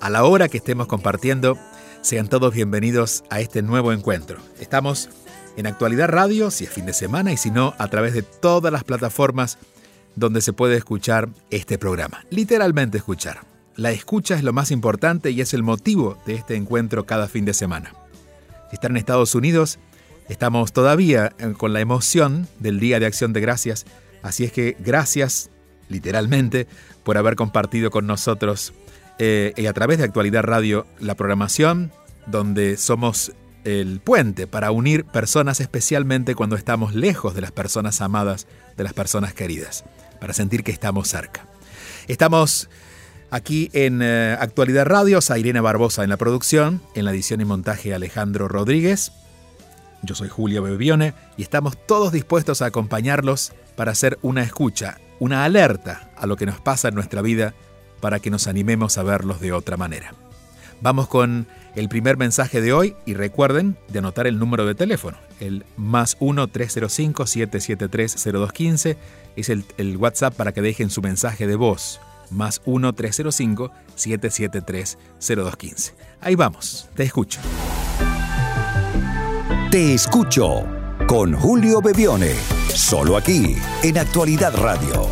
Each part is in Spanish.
A la hora que estemos compartiendo, sean todos bienvenidos a este nuevo encuentro. Estamos en Actualidad Radio, si es fin de semana, y si no, a través de todas las plataformas donde se puede escuchar este programa. Literalmente escuchar. La escucha es lo más importante y es el motivo de este encuentro cada fin de semana. Si están en Estados Unidos, estamos todavía eh, con la emoción del Día de Acción de Gracias, así es que gracias, literalmente, por haber compartido con nosotros eh, y a través de Actualidad Radio la programación, donde somos el puente para unir personas especialmente cuando estamos lejos de las personas amadas, de las personas queridas, para sentir que estamos cerca. Estamos aquí en eh, Actualidad Radio, Irene Barbosa en la producción, en la edición y montaje Alejandro Rodríguez. Yo soy Julio Bebione y estamos todos dispuestos a acompañarlos para hacer una escucha, una alerta a lo que nos pasa en nuestra vida para que nos animemos a verlos de otra manera. Vamos con el primer mensaje de hoy y recuerden de anotar el número de teléfono, el más 1-305-773-0215 es el, el, WhatsApp para que dejen su mensaje de voz, más 1-305-773-0215. Ahí vamos, te escucho. Te escucho con Julio Bebione, solo aquí en Actualidad Radio.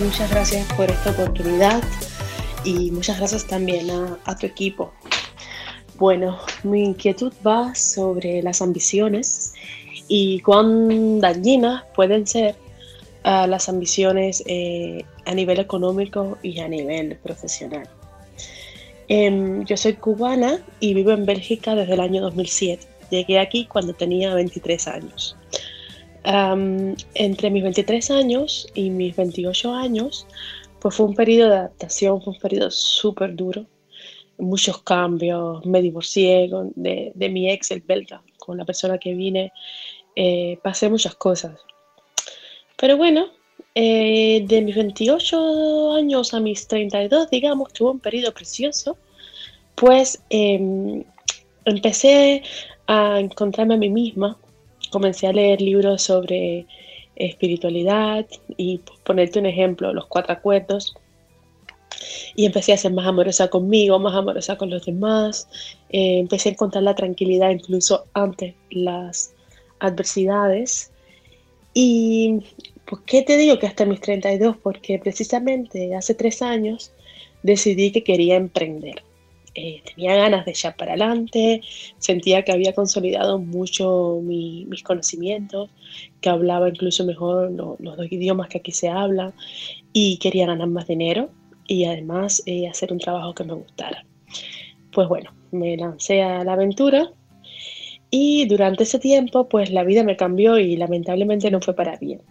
Muchas gracias por esta oportunidad y muchas gracias también a, tu equipo. Bueno, mi inquietud va sobre las ambiciones y cuán dañinas pueden ser uh, las ambiciones eh, a nivel económico y a nivel profesional. Um, yo soy cubana y vivo en Bélgica desde el año 2007. Llegué aquí cuando tenía 23 años. Entre mis 23 años y mis 28 años, pues fue un periodo de adaptación, fue un periodo súper duro, muchos cambios, me divorcié de, de, mi ex, el belga, con la persona que vine, eh, pasé muchas cosas. Pero bueno, eh, de mis 28 años a mis 32, digamos, tuve un periodo precioso, pues eh, empecé a encontrarme a mí misma, comencé a leer libros sobre espiritualidad y pues, ponerte un ejemplo, los cuatro acuerdos. Y empecé a ser más amorosa conmigo, más amorosa con los demás. Eh, empecé a encontrar la tranquilidad incluso ante las adversidades. Y pues, ¿qué te digo que hasta mis 32? Porque precisamente hace tres años decidí que quería emprender. Eh, tenía ganas de echar para adelante, sentía que había consolidado mucho mi, mis conocimientos, que hablaba incluso mejor lo, los dos idiomas que aquí se hablan y quería ganar más dinero y además eh, hacer un trabajo que me gustara. Pues bueno, me lancé a la aventura y durante ese tiempo pues la vida me cambió y lamentablemente no fue para bien.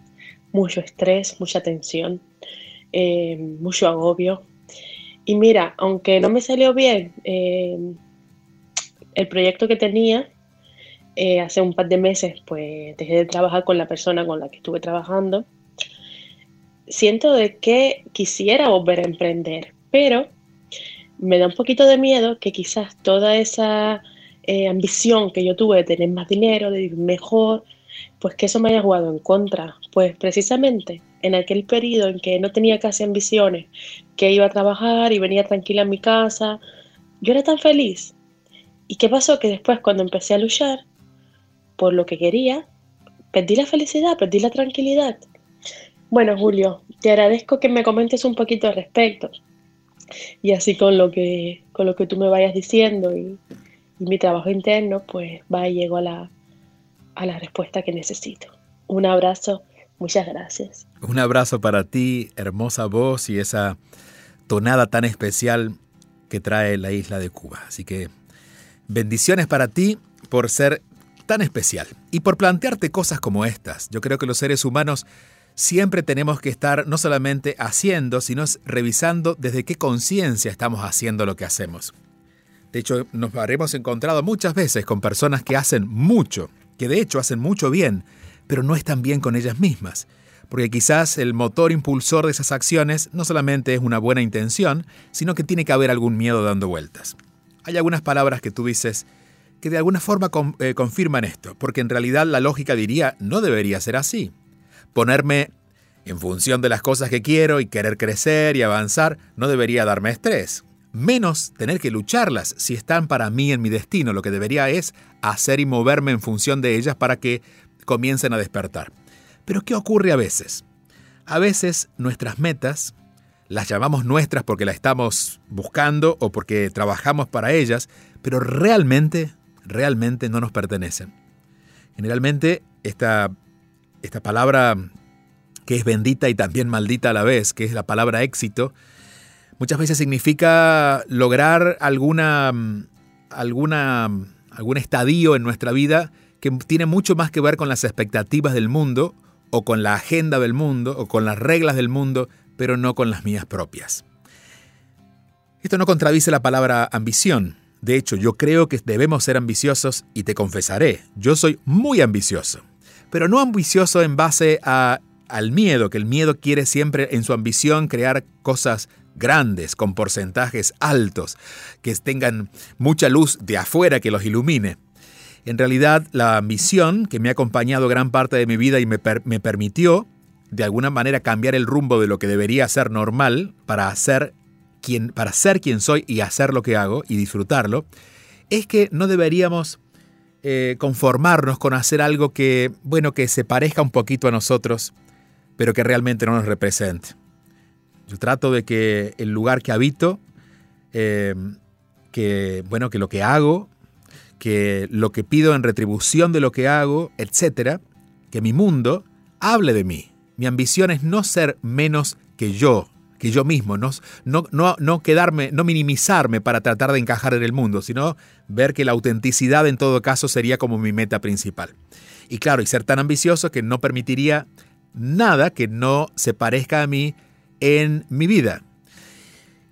Mucho estrés, mucha tensión, eh, mucho agobio, y mira, aunque no me salió bien eh, el proyecto que tenía, eh, hace un par de meses, pues dejé de trabajar con la persona con la que estuve trabajando. Siento de que quisiera volver a emprender, pero me da un poquito de miedo que quizás toda esa eh, ambición que yo tuve de tener más dinero, de vivir mejor, pues que eso me haya jugado en contra. Pues precisamente en aquel periodo en que no tenía casi ambiciones, que iba a trabajar y venía tranquila a mi casa, yo era tan feliz. ¿Y qué pasó? Que después cuando empecé a luchar por lo que quería, perdí la felicidad, perdí la tranquilidad. Bueno, Julio, te agradezco que me comentes un poquito al respecto. Y así con lo que, con lo que tú me vayas diciendo y, mi trabajo interno, pues va y llego a la, a la respuesta que necesito. Un abrazo, muchas gracias. Un abrazo para ti, hermosa voz y esa tonada tan especial que trae la isla de Cuba. Así que bendiciones para ti por ser tan especial y por plantearte cosas como estas. Yo creo que los seres humanos siempre tenemos que estar no solamente haciendo, sino revisando desde qué conciencia estamos haciendo lo que hacemos. De hecho, nos habremos encontrado muchas veces con personas que hacen mucho, que de hecho hacen mucho bien, pero no están bien con ellas mismas. Porque quizás el motor impulsor de esas acciones no solamente es una buena intención, sino que tiene que haber algún miedo dando vueltas. Hay algunas palabras que tú dices que de alguna forma eh, confirman esto, porque en realidad la lógica diría no debería ser así. Ponerme en función de las cosas que quiero y querer crecer y avanzar no debería darme estrés menos tener que lucharlas si están para mí en mi destino. Lo que debería es hacer y moverme en función de ellas para que comiencen a despertar. Pero ¿qué ocurre a veces? A veces nuestras metas las llamamos nuestras porque las estamos buscando o porque trabajamos para ellas, pero realmente, realmente no nos pertenecen. Generalmente esta, esta palabra que es bendita y también maldita a la vez, que es la palabra éxito, muchas veces significa lograr alguna, alguna, algún estadio en nuestra vida que tiene mucho más que ver con las expectativas del mundo o con la agenda del mundo o con las reglas del mundo, pero no con las mías propias. Esto no contradice la palabra ambición. De hecho, yo creo que debemos ser ambiciosos y te confesaré, yo soy muy ambicioso, pero no ambicioso en base a, al miedo, que el miedo quiere siempre en su ambición crear cosas grandes, con porcentajes altos, que tengan mucha luz de afuera que los ilumine. En realidad, la ambición que me ha acompañado gran parte de mi vida y me, permitió, de alguna manera, cambiar el rumbo de lo que debería ser normal para hacer quien, para ser quien soy y hacer lo que hago y disfrutarlo, es que no deberíamos eh, conformarnos con hacer algo que, bueno, que se parezca un poquito a nosotros, pero que realmente no nos represente. Yo trato de que el lugar que habito, eh, que, bueno, que lo que hago, que lo que pido en retribución de lo que hago, etcétera, que mi mundo hable de mí. Mi ambición es no ser menos que yo, que yo mismo, no, no, no, no quedarme, no minimizarme para tratar de encajar en el mundo, sino ver que la autenticidad en todo caso sería como mi meta principal. Y claro, y ser tan ambicioso que no permitiría nada que no se parezca a mí en mi vida.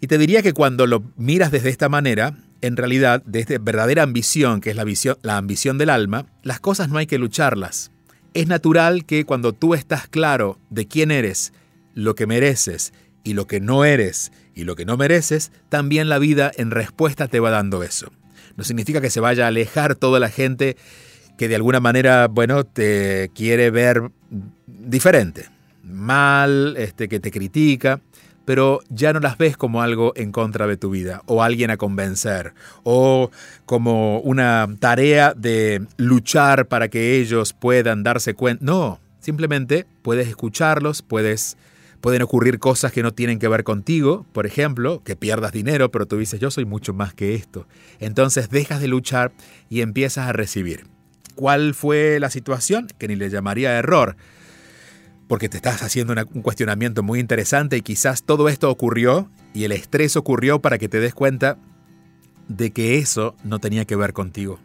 Y te diría que cuando lo miras desde esta manera, en realidad, desde verdadera ambición, que es la, ambición del alma, las cosas no hay que lucharlas. Es natural que cuando tú estás claro de quién eres, lo que mereces y lo que no eres y lo que no mereces, también la vida en respuesta te va dando eso. No significa que se vaya a alejar toda la gente que de alguna manera, bueno, te quiere ver diferente mal, este, que te critica, pero ya no las ves como algo en contra de tu vida, o alguien a convencer, o como una tarea de luchar para que ellos puedan darse cuenta. No, simplemente puedes escucharlos, puedes, pueden ocurrir cosas que no tienen que ver contigo, por ejemplo, que pierdas dinero, pero tú dices, yo soy mucho más que esto. Entonces dejas de luchar y empiezas a recibir. ¿Cuál fue la situación? Que ni le llamaría error porque te estás haciendo un cuestionamiento muy interesante y quizás todo esto ocurrió y el estrés ocurrió para que te des cuenta de que eso no tenía que ver contigo,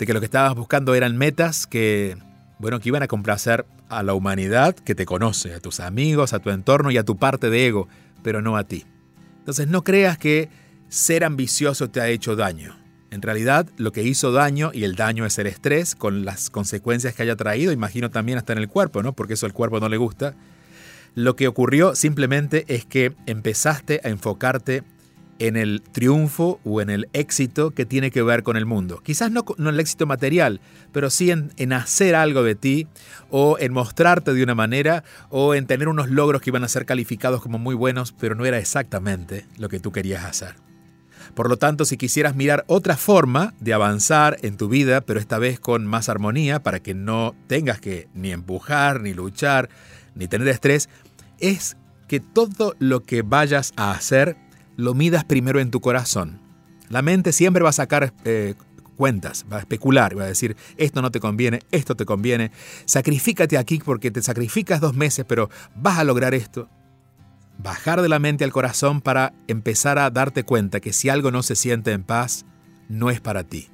de que lo que estabas buscando eran metas que, bueno, que iban a complacer a la humanidad que te conoce, a tus amigos, a tu entorno y a tu parte de ego, pero no a ti. Entonces no creas que ser ambicioso te ha hecho daño. En realidad, lo que hizo daño, y el daño es el estrés, con las consecuencias que haya traído, imagino también hasta en el cuerpo, ¿no? Porque eso al cuerpo no le gusta. Lo que ocurrió simplemente es que empezaste a enfocarte en el triunfo o en el éxito que tiene que ver con el mundo. Quizás no, en el éxito material, pero sí en, en, hacer algo de ti o en mostrarte de una manera o en tener unos logros que iban a ser calificados como muy buenos, pero no era exactamente lo que tú querías hacer. Por lo tanto, si quisieras mirar otra forma de avanzar en tu vida, pero esta vez con más armonía, para que no tengas que ni empujar, ni luchar, ni tener estrés, es que todo lo que vayas a hacer lo midas primero en tu corazón. La mente siempre va a sacar eh, cuentas, va a especular, va a decir, esto no te conviene, esto te conviene, sacrifícate aquí porque te sacrificas dos meses, pero vas a lograr esto bajar de la mente al corazón para empezar a darte cuenta que si algo no se siente en paz, no es para ti.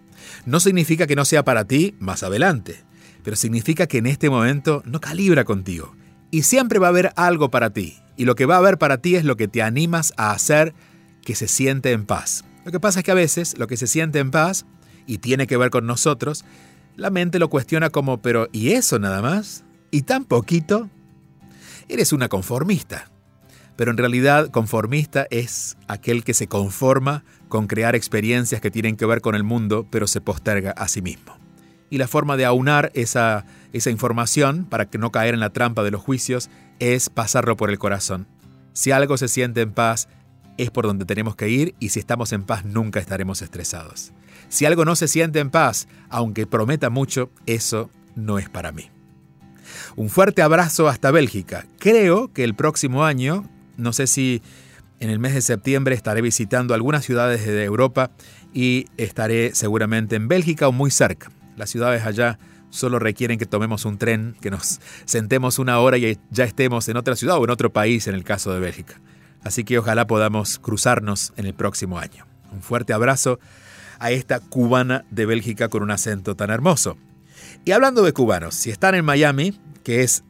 No significa que no sea para ti más adelante, pero significa que en este momento no calibra contigo. Y siempre va a haber algo para ti. Y lo que va a haber para ti es lo que te animas a hacer que se siente en paz. Lo que pasa es que a veces lo que se siente en paz, y tiene que ver con nosotros, la mente lo cuestiona como, pero ¿y eso nada más? ¿Y tan poquito? Eres una conformista. Pero en realidad conformista es aquel que se conforma con crear experiencias que tienen que ver con el mundo, pero se posterga a sí mismo. Y la forma de aunar esa, esa información para que no caer en la trampa de los juicios es pasarlo por el corazón. Si algo se siente en paz, es por donde tenemos que ir y si estamos en paz nunca estaremos estresados. Si algo no se siente en paz, aunque prometa mucho, eso no es para mí. Un fuerte abrazo hasta Bélgica. Creo que el próximo año, no sé si en el mes de septiembre estaré visitando algunas ciudades de Europa y estaré seguramente en Bélgica o muy cerca. Las ciudades allá solo requieren que tomemos un tren, que nos sentemos una hora y ya estemos en otra ciudad o en otro país en el caso de Bélgica. Así que ojalá podamos cruzarnos en el próximo año. Un fuerte abrazo a esta cubana de Bélgica con un acento tan hermoso. Y hablando de cubanos, si están en Miami, que es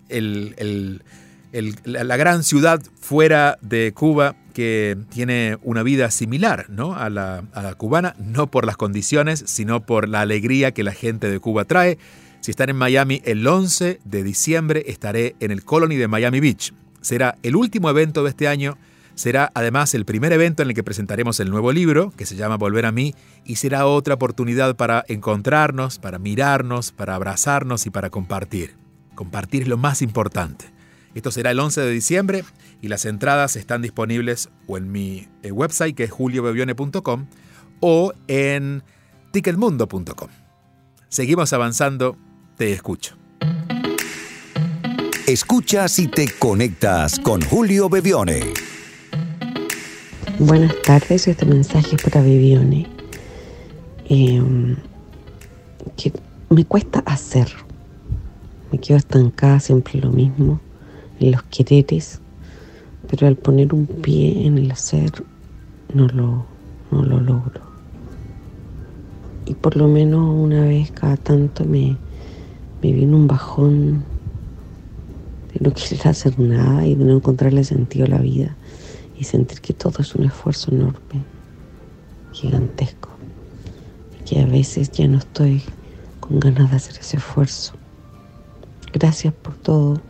la gran ciudad fuera de Cuba que tiene una vida similar a, la, a la cubana, no por las condiciones, sino por la alegría que la gente de Cuba trae. Si están en Miami, el 11 de diciembre estaré en el Colony de Miami Beach. Será el último evento de este año Será además el primer evento en el que presentaremos el nuevo libro, que se llama Volver a mí, y será otra oportunidad para encontrarnos, para mirarnos, para abrazarnos y para compartir. Compartir es lo más importante. Esto será el 11 de diciembre y las entradas están disponibles o en mi eh, website que es juliobevione.com o en ticketmundo.com. Seguimos avanzando, te escucho. Escuchas y te conectas con Julio Bevione. Buenas tardes, este mensaje es para Vivione. Em, que me cuesta hacer. Me quedo estancada siempre lo mismo, en los quereres, pero al poner un pie en el hacer no lo, no lo logro. Y por lo menos una vez cada tanto me, me viene un bajón de no querer hacer nada y de no encontrarle sentido a la vida y sentir que todo es un esfuerzo enorme, gigantesco, y que a veces ya no estoy con ganas de hacer ese esfuerzo. Gracias por todo.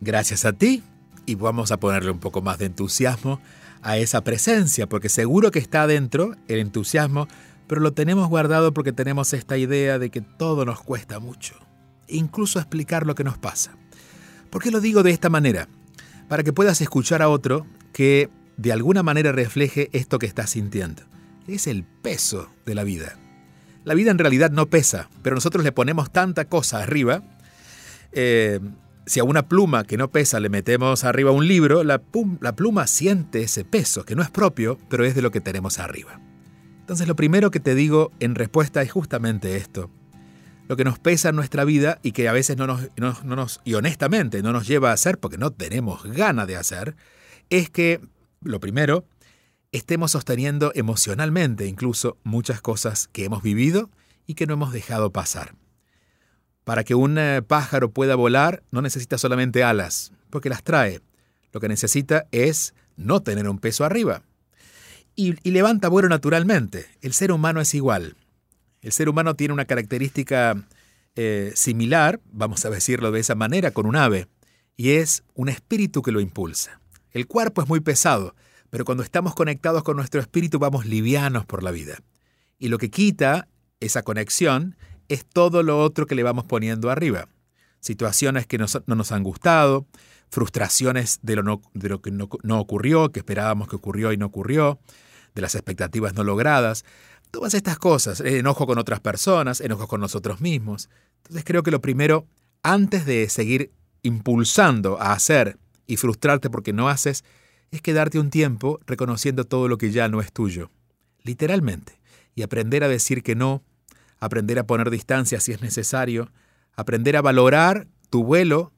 Gracias a ti y vamos a ponerle un poco más de entusiasmo a esa presencia, porque seguro que está adentro el entusiasmo, pero lo tenemos guardado porque tenemos esta idea de que todo nos cuesta mucho, incluso explicar lo que nos pasa. ¿Por qué lo digo de esta manera? para que puedas escuchar a otro que de alguna manera refleje esto que estás sintiendo. Es el peso de la vida. La vida en realidad no pesa, pero nosotros le ponemos tanta cosa arriba. Eh, si a una pluma que no pesa le metemos arriba un libro, la, pluma siente ese peso, que no es propio, pero es de lo que tenemos arriba. Entonces lo primero que te digo en respuesta es justamente esto lo que nos pesa en nuestra vida y que a veces no nos, no, nos, y honestamente no nos lleva a hacer porque no tenemos ganas de hacer, es que, lo primero, estemos sosteniendo emocionalmente incluso muchas cosas que hemos vivido y que no hemos dejado pasar. Para que un eh, pájaro pueda volar no necesita solamente alas, porque las trae. Lo que necesita es no tener un peso arriba. Y, levanta vuelo naturalmente. El ser humano es igual. El ser humano tiene una característica eh, similar, vamos a decirlo de esa manera, con un ave, y es un espíritu que lo impulsa. El cuerpo es muy pesado, pero cuando estamos conectados con nuestro espíritu vamos livianos por la vida. Y lo que quita esa conexión es todo lo otro que le vamos poniendo arriba. Situaciones que no nos han gustado, frustraciones de lo, de lo que no ocurrió, que esperábamos que ocurrió y no ocurrió, de las expectativas no logradas. Todas estas cosas, enojo con otras personas, enojo con nosotros mismos. Entonces creo que lo primero, antes de seguir impulsando a hacer y frustrarte porque no haces, es quedarte un tiempo reconociendo todo lo que ya no es tuyo. Literalmente. Y aprender a decir que no, aprender a poner distancia si es necesario, aprender a valorar tu vuelo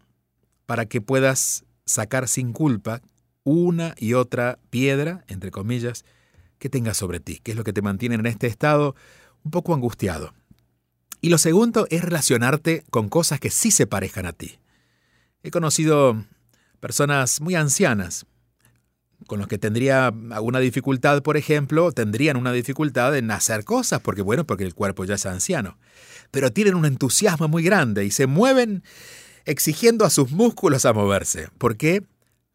para que puedas sacar sin culpa una y otra piedra, entre comillas, que tengas sobre ti, que es lo que te mantiene en este estado un poco angustiado. Y lo segundo es relacionarte con cosas que sí se parezcan a ti. He conocido personas muy ancianas con los que tendría alguna dificultad, por ejemplo, tendrían una dificultad en hacer cosas, porque bueno, porque el cuerpo ya es anciano. Pero tienen un entusiasmo muy grande y se mueven exigiendo a sus músculos a moverse. ¿Por qué?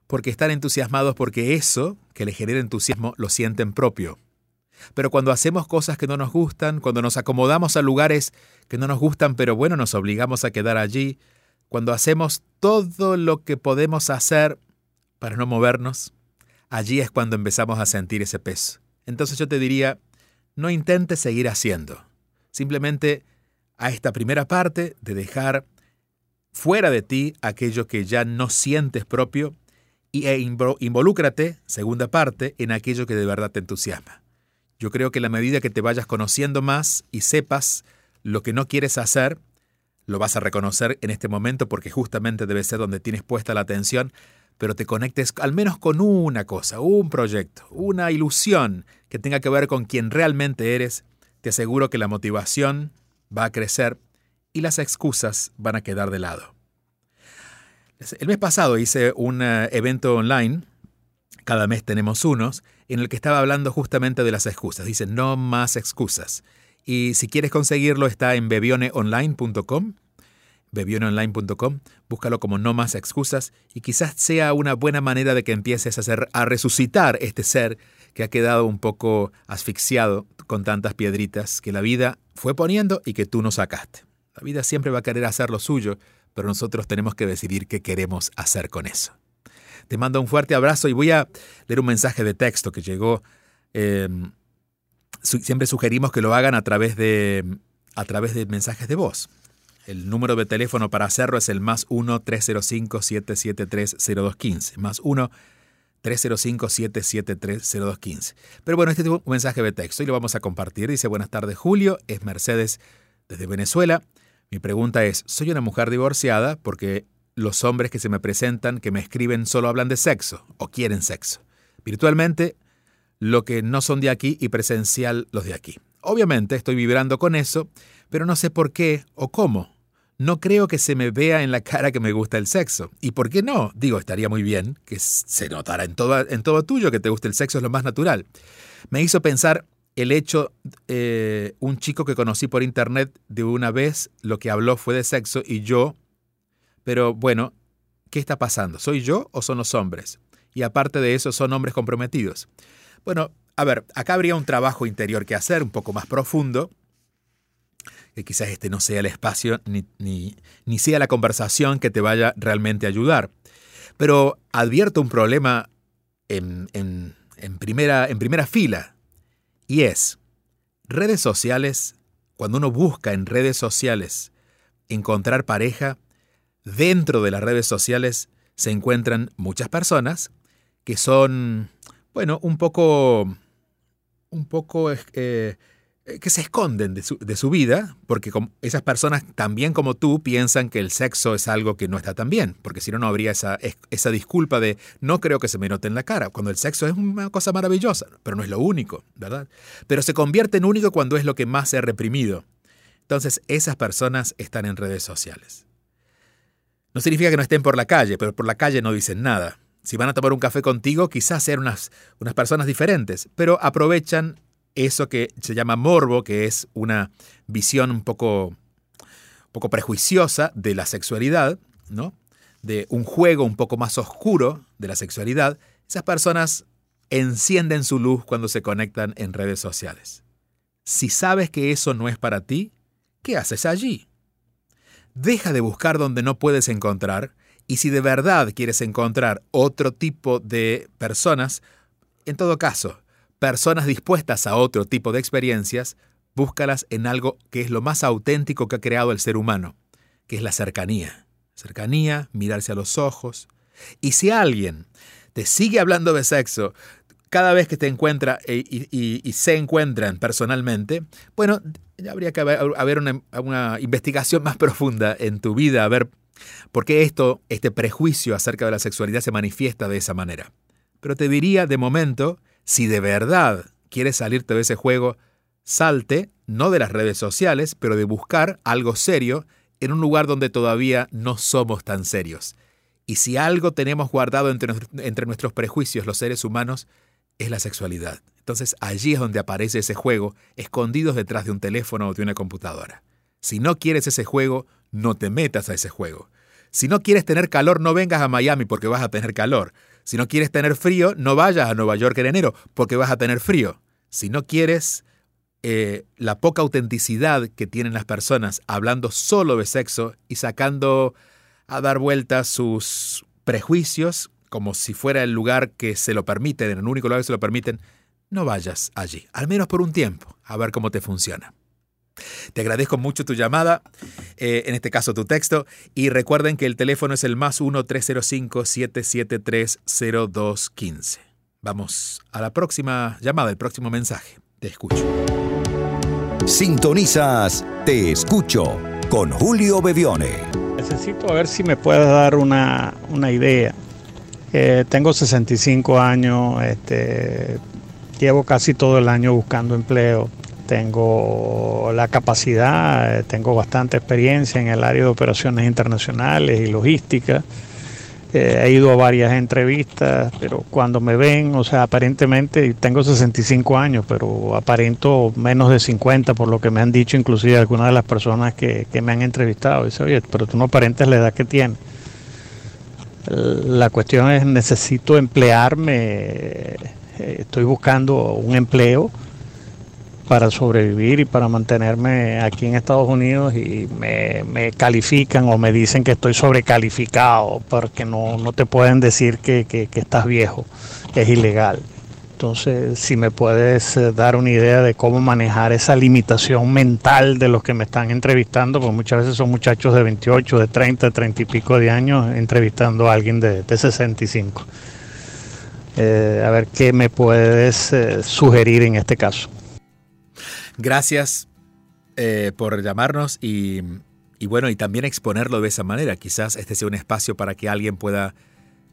Porque están entusiasmados porque eso que les genera entusiasmo lo sienten propio. Pero cuando hacemos cosas que no nos gustan, cuando nos acomodamos a lugares que no nos gustan, pero bueno, nos obligamos a quedar allí, cuando hacemos todo lo que podemos hacer para no movernos, allí es cuando empezamos a sentir ese peso. Entonces yo te diría, no intentes seguir haciendo. Simplemente a esta primera parte de dejar fuera de ti aquello que ya no sientes propio e involúcrate, segunda parte, en aquello que de verdad te entusiasma. Yo creo que la medida que te vayas conociendo más y sepas lo que no quieres hacer, lo vas a reconocer en este momento porque justamente debe ser donde tienes puesta la atención, pero te conectes al menos con una cosa, un proyecto, una ilusión que tenga que ver con quien realmente eres, te aseguro que la motivación va a crecer y las excusas van a quedar de lado. El mes pasado hice un eh, evento online, cada mes tenemos unos, en el que estaba hablando justamente de las excusas. Dice, no más excusas. Y si quieres conseguirlo está en bebioneonline.com, bebioneonline.com, búscalo como no más excusas y quizás sea una buena manera de que empieces a, hacer, a resucitar este ser que ha quedado un poco asfixiado con tantas piedritas que la vida fue poniendo y que tú no sacaste. La vida siempre va a querer hacer lo suyo, pero nosotros tenemos que decidir qué queremos hacer con eso. Te mando un fuerte abrazo y voy a leer un mensaje de texto que llegó. Em, siempre sugerimos que lo hagan a través de, a través de mensajes de voz. El número de teléfono para hacerlo es el más 1-305-773-0215. Más 1-305-773-0215. Pero bueno, este es un mensaje de texto y lo vamos a compartir. Dice, buenas tardes Julio, es Mercedes desde Venezuela. Mi pregunta es, soy una mujer divorciada porque los hombres que se me presentan, que me escriben, solo hablan de sexo o quieren sexo. Virtualmente lo que no son de aquí y presencial los de aquí. Obviamente estoy vibrando con eso, pero no sé por qué o cómo. No creo que se me vea en la cara que me gusta el sexo. ¿Y por qué no? Digo, estaría muy bien que se notara en todo, en todo tuyo que te guste el sexo, es lo más natural. Me hizo pensar el hecho, eh, un chico que conocí por internet de una vez, lo que habló fue de sexo y yo, pero bueno, ¿qué está pasando? ¿Soy yo o son los hombres? Y aparte de eso, son hombres comprometidos. Bueno, a ver, acá habría un trabajo interior que hacer, un poco más profundo, que quizás este no sea el espacio ni, ni, sea la conversación que te vaya realmente a ayudar. Pero advierto un problema en, en, primera, en primera fila, y es redes sociales, cuando uno busca en redes sociales encontrar pareja, dentro de las redes sociales se encuentran muchas personas que son bueno, un poco, un poco eh, que se esconden de su, de su vida, porque esas personas también como tú piensan que el sexo es algo que no está tan bien, porque si no, no habría esa, esa disculpa de no creo que se me note en la cara, cuando el sexo es una cosa maravillosa, pero no es lo único, ¿verdad? Pero se convierte en único cuando es lo que más se ha reprimido. Entonces, esas personas están en redes sociales. No significa que no estén por la calle, pero por la calle no dicen nada. Si van a tomar un café contigo, quizás sean unas, unas personas diferentes, pero aprovechan eso que se llama morbo, que es una visión un poco, poco prejuiciosa de la sexualidad, ¿no? de un juego un poco más oscuro de la sexualidad, esas personas encienden su luz cuando se conectan en redes sociales. Si sabes que eso no es para ti, ¿qué haces allí? Deja de buscar donde no puedes encontrar y si de verdad quieres encontrar otro tipo de personas, en todo caso, personas dispuestas a otro tipo de experiencias, búscalas en algo que es lo más auténtico que ha creado el ser humano, que es la cercanía. Cercanía, mirarse a los ojos. Y si alguien te sigue hablando de sexo cada vez que te encuentra eh, y, se encuentran personalmente, bueno, habría que haber, una, una investigación más profunda en tu vida, a ver ¿Por qué esto, este prejuicio acerca de la sexualidad se manifiesta de esa manera? Pero te diría de momento, si de verdad quieres salirte de ese juego, salte, no de las redes sociales, pero de buscar algo serio en un lugar donde todavía no somos tan serios. Y si algo tenemos guardado entre, entre nuestros prejuicios los seres humanos, es la sexualidad. Entonces allí es donde aparece ese juego, escondidos detrás de un teléfono o de una computadora. Si no quieres ese juego, no te metas a ese juego. Si no quieres tener calor, no vengas a Miami porque vas a tener calor. Si no quieres tener frío, no vayas a Nueva York en enero porque vas a tener frío. Si no quieres eh, la poca autenticidad que tienen las personas hablando solo de sexo y sacando a dar vueltas sus prejuicios como si fuera el lugar que se lo permiten, en el único lugar que se lo permiten, no vayas allí, al menos por un tiempo, a ver cómo te funciona. Te agradezco mucho tu llamada, eh, en este caso tu texto, y recuerden que el teléfono es el más 1-305-773-0215. Vamos a la próxima llamada, el próximo mensaje. Te escucho. Sintonizas Te Escucho con Julio Bevione. Necesito ver si me puedes dar una, idea. Eh, tengo 65 años, este, llevo casi todo el año buscando empleo. Tengo la capacidad, eh, tengo bastante experiencia en el área de operaciones internacionales y logística he ido a varias entrevistas, pero cuando me ven, o sea, aparentemente tengo 65 años, pero aparento menos de 50 por lo que me han dicho inclusive algunas de las personas que, me han entrevistado. Dice, oye, pero tú no aparentes la edad que tienes. La cuestión es, necesito emplearme, eh, estoy buscando un empleo para sobrevivir y para mantenerme aquí en Estados Unidos y me, califican o me dicen que estoy sobrecalificado porque no, no te pueden decir que, que, estás viejo, es ilegal. Entonces, si me puedes eh, dar una idea de cómo manejar esa limitación mental de los que me están entrevistando, porque muchas veces son muchachos de 28, de 30, 30 y pico de años entrevistando a alguien de, de 65. Eh, a ver qué me puedes eh, sugerir en este caso. Gracias eh, por llamarnos y, bueno, y también exponerlo de esa manera. Quizás este sea un espacio para que alguien pueda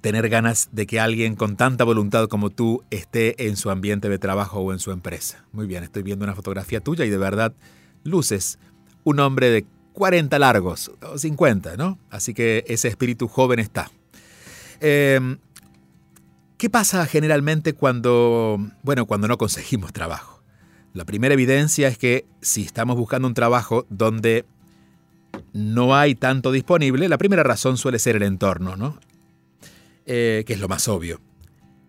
tener ganas de que alguien con tanta voluntad como tú esté en su ambiente de trabajo o en su empresa. Muy bien, estoy viendo una fotografía tuya y de verdad luces un hombre de 40 largos o 50, ¿no? Así que ese espíritu joven está. Em, ¿Qué pasa generalmente cuando, bueno, cuando no conseguimos trabajo? La primera evidencia es que si estamos buscando un trabajo donde no hay tanto disponible, la primera razón suele ser el entorno, ¿no? Eh, que es lo más obvio.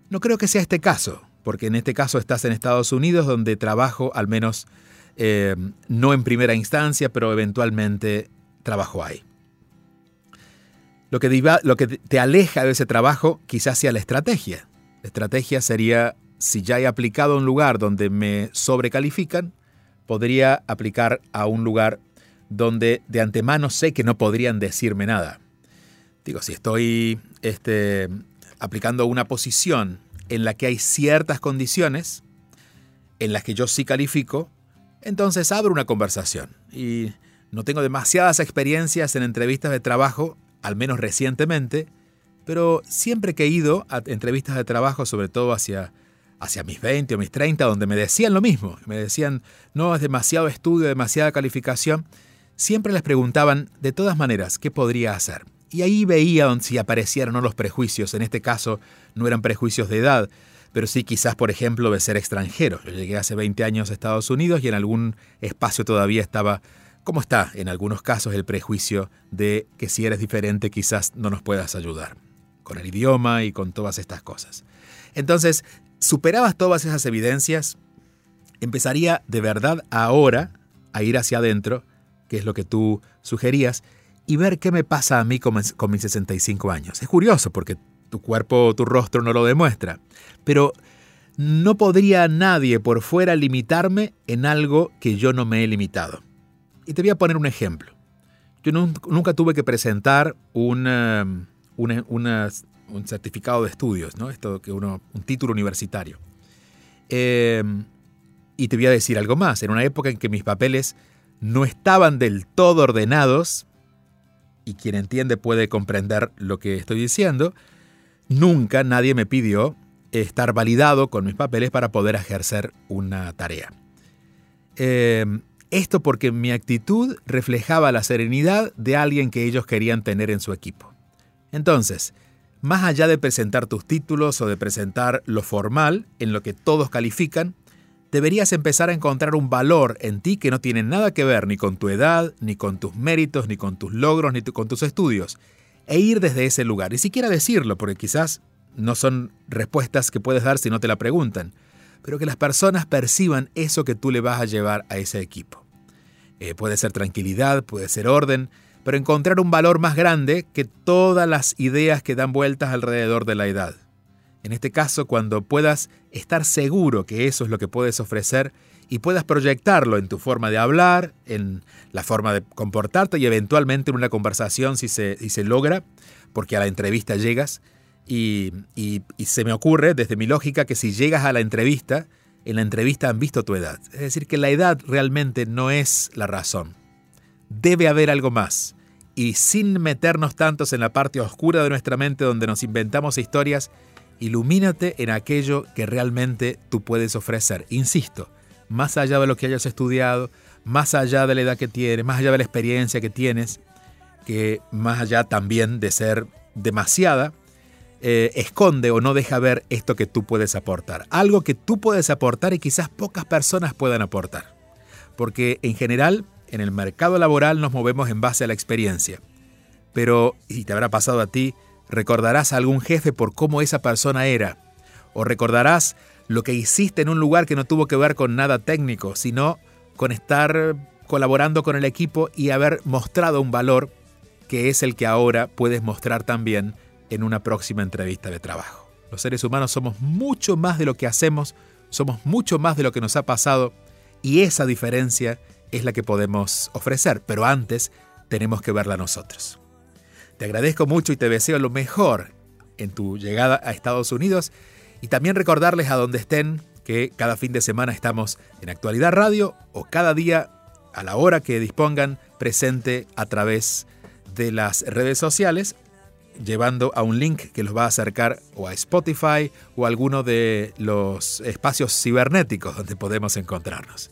No creo que sea este caso, porque en este caso estás en Estados Unidos, donde trabajo, al menos eh, no en primera instancia, pero eventualmente trabajo hay. Lo que, lo que te aleja de ese trabajo quizás sea la estrategia. La estrategia sería si ya he aplicado a un lugar donde me sobrecalifican, podría aplicar a un lugar donde de antemano sé que no podrían decirme nada. Digo, si estoy este, aplicando una posición en la que hay ciertas condiciones en las que yo sí califico, entonces abro una conversación. Y no tengo demasiadas experiencias en entrevistas de trabajo, al menos recientemente, pero siempre que he ido a entrevistas de trabajo, sobre todo hacia hacia mis 20 o mis 30, donde me decían lo mismo. Me decían, no, es demasiado estudio, demasiada calificación. Siempre les preguntaban, de todas maneras, ¿qué podría hacer? Y ahí veía si aparecieron o no los prejuicios. En este caso, no eran prejuicios de edad, pero sí quizás, por ejemplo, de ser extranjero. Yo llegué hace 20 años a Estados Unidos y en algún espacio todavía estaba, como está en algunos casos, el prejuicio de que si eres diferente quizás no nos puedas ayudar, con el idioma y con todas estas cosas. Entonces, superabas todas esas evidencias, empezaría de verdad ahora a ir hacia adentro, que es lo que tú sugerías, y ver qué me pasa a mí con, mis 65 años. Es curioso porque tu cuerpo tu rostro no lo demuestra, pero no podría nadie por fuera limitarme en algo que yo no me he limitado. Y te voy a poner un ejemplo. Yo nunca tuve que presentar una, una, una, un certificado de estudios, ¿no? Esto que uno, un título universitario. Em, y te voy a decir algo más. En una época en que mis papeles no estaban del todo ordenados, y quien entiende puede comprender lo que estoy diciendo, nunca nadie me pidió estar validado con mis papeles para poder ejercer una tarea. eh, esto porque mi actitud reflejaba la serenidad de alguien que ellos querían tener en su equipo. Entonces, más allá de presentar tus títulos o de presentar lo formal en lo que todos califican, deberías empezar a encontrar un valor en ti que no tiene nada que ver ni con tu edad, ni con tus méritos, ni con tus logros, ni con tus estudios, e ir desde ese lugar. Ni siquiera decirlo, porque quizás no son respuestas que puedes dar si no te la preguntan, pero que las personas perciban eso que tú le vas a llevar a ese equipo. Eh, puede ser tranquilidad, puede ser orden, pero encontrar un valor más grande que todas las ideas que dan vueltas alrededor de la edad. En este caso, cuando puedas estar seguro que eso es lo que puedes ofrecer y puedas proyectarlo en tu forma de hablar, en la forma de comportarte y eventualmente en una conversación si se, se logra, porque a la entrevista llegas. y se me ocurre, desde mi lógica, que si llegas a la entrevista, en la entrevista han visto tu edad. Es decir, que la edad realmente no es la razón. Debe haber algo más. Y sin meternos tantos en la parte oscura de nuestra mente donde nos inventamos historias, ilumínate en aquello que realmente tú puedes ofrecer. Insisto, más allá de lo que hayas estudiado, más allá de la edad que tienes, más allá de la experiencia que tienes, que más allá también de ser demasiada, eh, esconde o no deja ver esto que tú puedes aportar. Algo que tú puedes aportar y quizás pocas personas puedan aportar. Porque en general, en el mercado laboral nos movemos en base a la experiencia. Pero, y te habrá pasado a ti, recordarás a algún jefe por cómo esa persona era. O recordarás lo que hiciste en un lugar que no tuvo que ver con nada técnico, sino con estar colaborando con el equipo y haber mostrado un valor que es el que ahora puedes mostrar también en una próxima entrevista de trabajo. Los seres humanos somos mucho más de lo que hacemos, somos mucho más de lo que nos ha pasado y esa diferencia es la que podemos ofrecer, pero antes tenemos que verla nosotros. Te agradezco mucho y te deseo lo mejor en tu llegada a Estados Unidos y también recordarles a donde estén que cada fin de semana estamos en Actualidad Radio o cada día a la hora que dispongan presente a través de las redes sociales llevando a un link que los va a acercar o a Spotify o a alguno de los espacios cibernéticos donde podemos encontrarnos.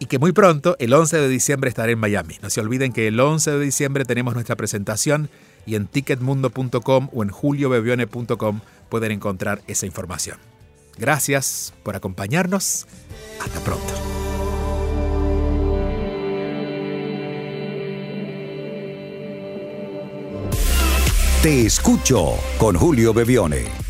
Y que muy pronto, el 11 de diciembre, estaré en Miami. No se olviden que el 11 de diciembre tenemos nuestra presentación y en ticketmundo.com o en juliobebione.com pueden encontrar esa información. Gracias por acompañarnos. Hasta pronto. Te escucho con Julio Bebione.